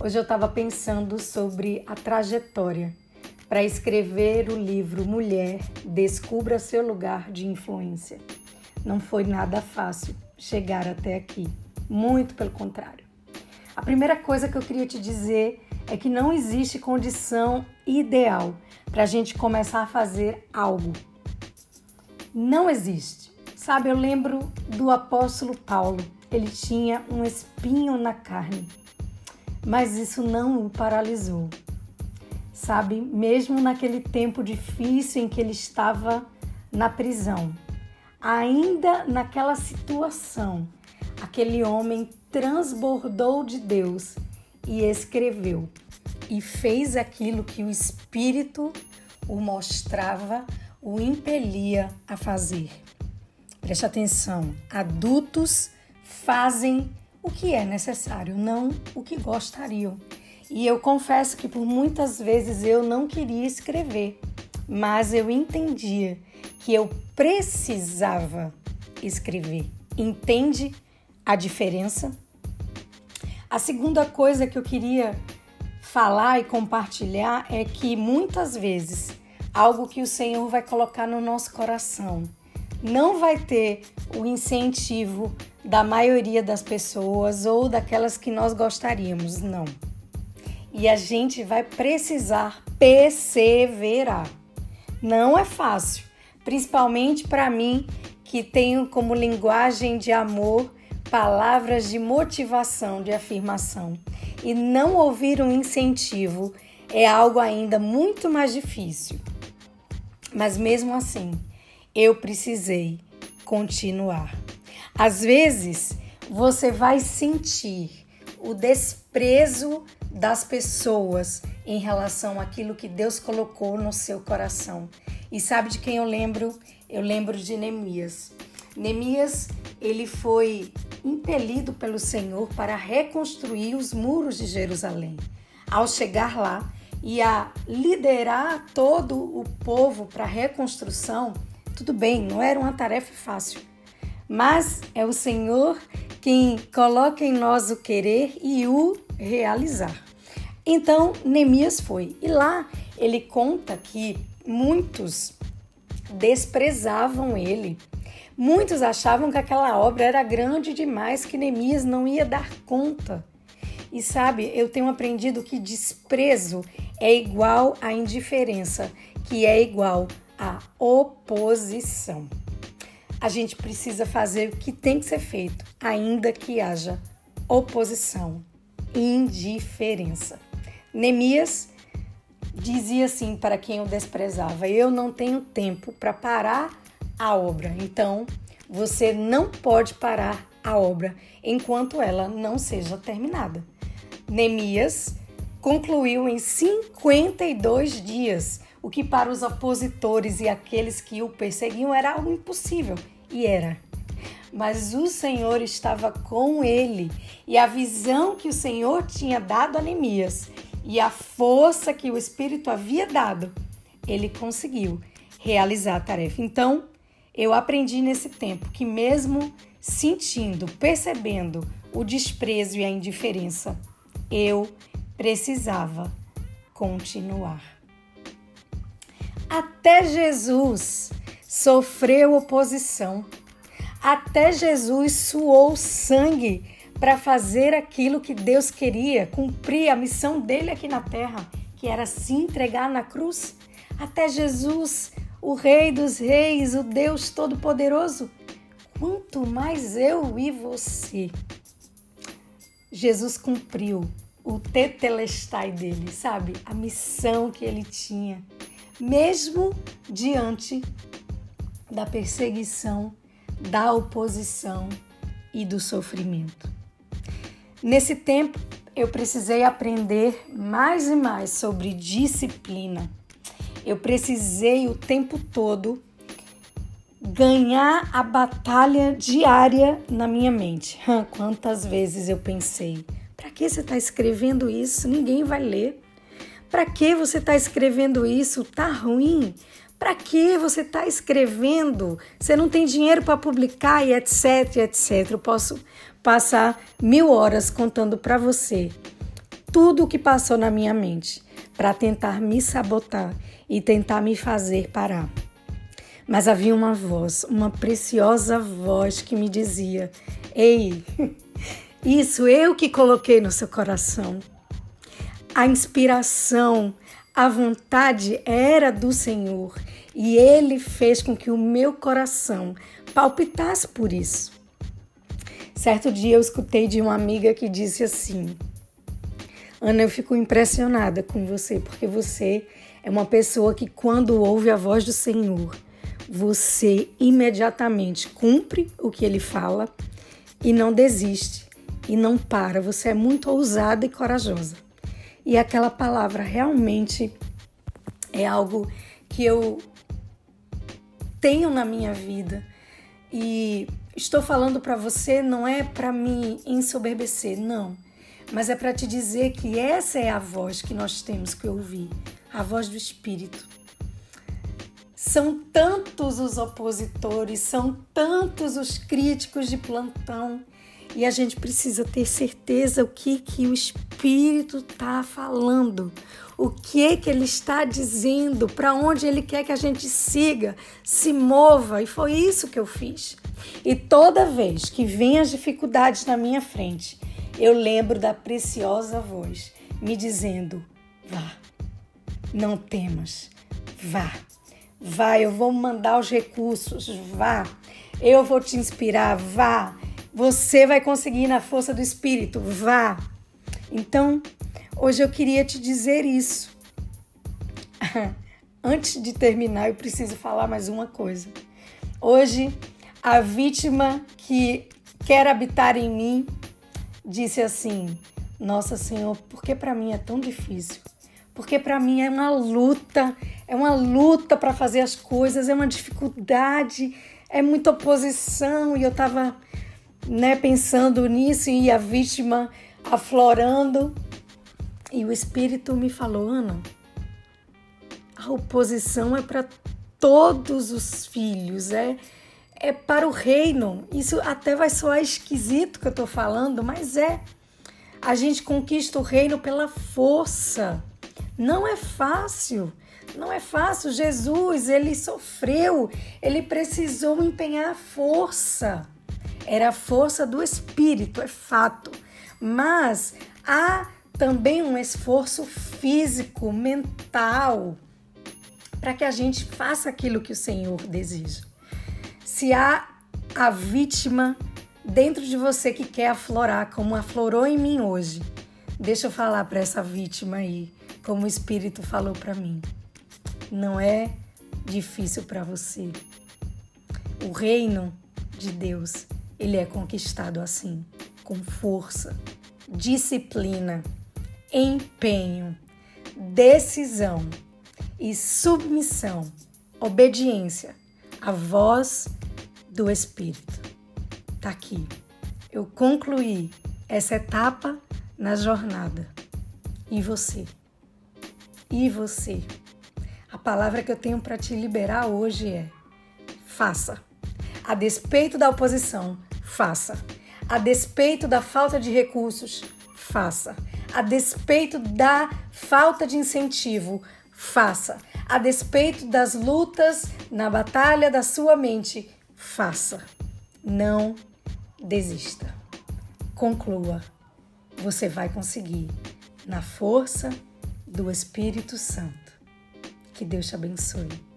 Hoje eu estava pensando sobre a trajetória para escrever o livro Mulher, Descubra seu lugar de influência. Não foi nada fácil chegar até aqui, muito pelo contrário. A primeira coisa que eu queria te dizer é que não existe condição ideal para a gente começar a fazer algo. Não existe. Sabe, eu lembro do apóstolo Paulo. Ele tinha um espinho na carne, mas isso não o paralisou. Sabe, mesmo naquele tempo difícil em que ele estava na prisão, ainda naquela situação, aquele homem transbordou de Deus e escreveu e fez aquilo que o Espírito o mostrava, o impelia a fazer. Preste atenção: adultos fazem o que é necessário, não o que gostariam. E eu confesso que por muitas vezes eu não queria escrever, mas eu entendia que eu precisava escrever. Entende a diferença? A segunda coisa que eu queria falar e compartilhar é que muitas vezes algo que o Senhor vai colocar no nosso coração não vai ter o incentivo da maioria das pessoas ou daquelas que nós gostaríamos, não. E a gente vai precisar perseverar. Não é fácil, principalmente para mim que tenho como linguagem de amor palavras de motivação, de afirmação e não ouvir um incentivo é algo ainda muito mais difícil. Mas mesmo assim, eu precisei continuar. Às vezes, você vai sentir o desprezo das pessoas em relação àquilo que Deus colocou no seu coração. E sabe de quem eu lembro? Eu lembro de Neemias. Neemias, ele foi impelido pelo Senhor para reconstruir os muros de Jerusalém. Ao chegar lá e a liderar todo o povo para a reconstrução, tudo bem, não era uma tarefa fácil, mas é o Senhor quem coloca em nós o querer e o realizar. Então, Neemias foi. E lá ele conta que muitos desprezavam ele Muitos achavam que aquela obra era grande demais, que Neemias não ia dar conta. E sabe, eu tenho aprendido que desprezo é igual a indiferença, que é igual a oposição. A gente precisa fazer o que tem que ser feito, ainda que haja oposição, indiferença. Neemias dizia assim para quem o desprezava: Eu não tenho tempo para parar a obra. Então, você não pode parar a obra enquanto ela não seja terminada. Neemias concluiu em 52 dias, o que para os opositores e aqueles que o perseguiam era algo impossível, e era. Mas o Senhor estava com ele, e a visão que o Senhor tinha dado a Neemias e a força que o Espírito havia dado, ele conseguiu realizar a tarefa. Então, eu aprendi nesse tempo que, mesmo sentindo, percebendo o desprezo e a indiferença, eu precisava continuar. Até Jesus sofreu oposição. Até Jesus suou sangue para fazer aquilo que Deus queria, cumprir a missão dele aqui na terra, que era se entregar na cruz. Até Jesus o Rei dos Reis, o Deus Todo-Poderoso, quanto mais eu e você. Jesus cumpriu o tetelestai dele, sabe? A missão que ele tinha, mesmo diante da perseguição, da oposição e do sofrimento. Nesse tempo, eu precisei aprender mais e mais sobre disciplina eu precisei o tempo todo ganhar a batalha diária na minha mente. Quantas vezes eu pensei: para que você está escrevendo isso? Ninguém vai ler. Para que você está escrevendo isso? Tá ruim. Para que você está escrevendo? Você não tem dinheiro para publicar e etc, etc. Eu posso passar mil horas contando para você tudo o que passou na minha mente para tentar me sabotar e tentar me fazer parar. Mas havia uma voz, uma preciosa voz que me dizia: Ei, isso eu que coloquei no seu coração. A inspiração, a vontade era do Senhor e Ele fez com que o meu coração palpitasse por isso. Certo dia eu escutei de uma amiga que disse assim: Ana, eu fico impressionada com você, porque você é uma pessoa que, quando ouve a voz do Senhor, você imediatamente cumpre o que ele fala e não desiste e não para. Você é muito ousada e corajosa. E aquela palavra realmente é algo que eu tenho na minha vida e estou falando para você não é para me ensoberbecer, não mas é para te dizer que essa é a voz que nós temos que ouvir a voz do Espírito. São tantos os opositores, são tantos os críticos de plantão e a gente precisa ter certeza o que que o Espírito está falando, o que que ele está dizendo, para onde ele quer que a gente siga, se mova. E foi isso que eu fiz. E toda vez que vem as dificuldades na minha frente, eu lembro da preciosa voz me dizendo: vá, não temas, vá, vá, eu vou mandar os recursos, vá, eu vou te inspirar, vá, você vai conseguir na força do Espírito, vá. Então, hoje eu queria te dizer isso. Antes de terminar, eu preciso falar mais uma coisa. Hoje, a vítima que quer habitar em mim disse assim: Nossa Senhor, por que para mim é tão difícil? Porque para mim é uma luta, é uma luta para fazer as coisas, é uma dificuldade, é muita oposição. E eu estava né, pensando nisso e a vítima aflorando. E o Espírito me falou: Ana, a oposição é para todos os filhos, é é para o reino. Isso até vai soar esquisito que eu estou falando, mas é. A gente conquista o reino pela força. Não é fácil. Não é fácil. Jesus, ele sofreu, ele precisou empenhar a força. Era a força do espírito, é fato. Mas há também um esforço físico, mental, para que a gente faça aquilo que o Senhor deseja. Se há a vítima dentro de você que quer aflorar, como aflorou em mim hoje, deixa eu falar para essa vítima aí, como o Espírito falou para mim. Não é difícil para você. O reino de Deus, ele é conquistado assim, com força, disciplina, empenho, decisão e submissão, obediência à voz do Espírito. Tá aqui. Eu concluí essa etapa na jornada. E você? E você? A palavra que eu tenho para te liberar hoje é: faça. A despeito da oposição, faça. A despeito da falta de recursos, faça. A despeito da falta de incentivo, faça. A despeito das lutas na batalha da sua mente, faça. Não desista. Conclua. Você vai conseguir na força do Espírito Santo. Que Deus te abençoe.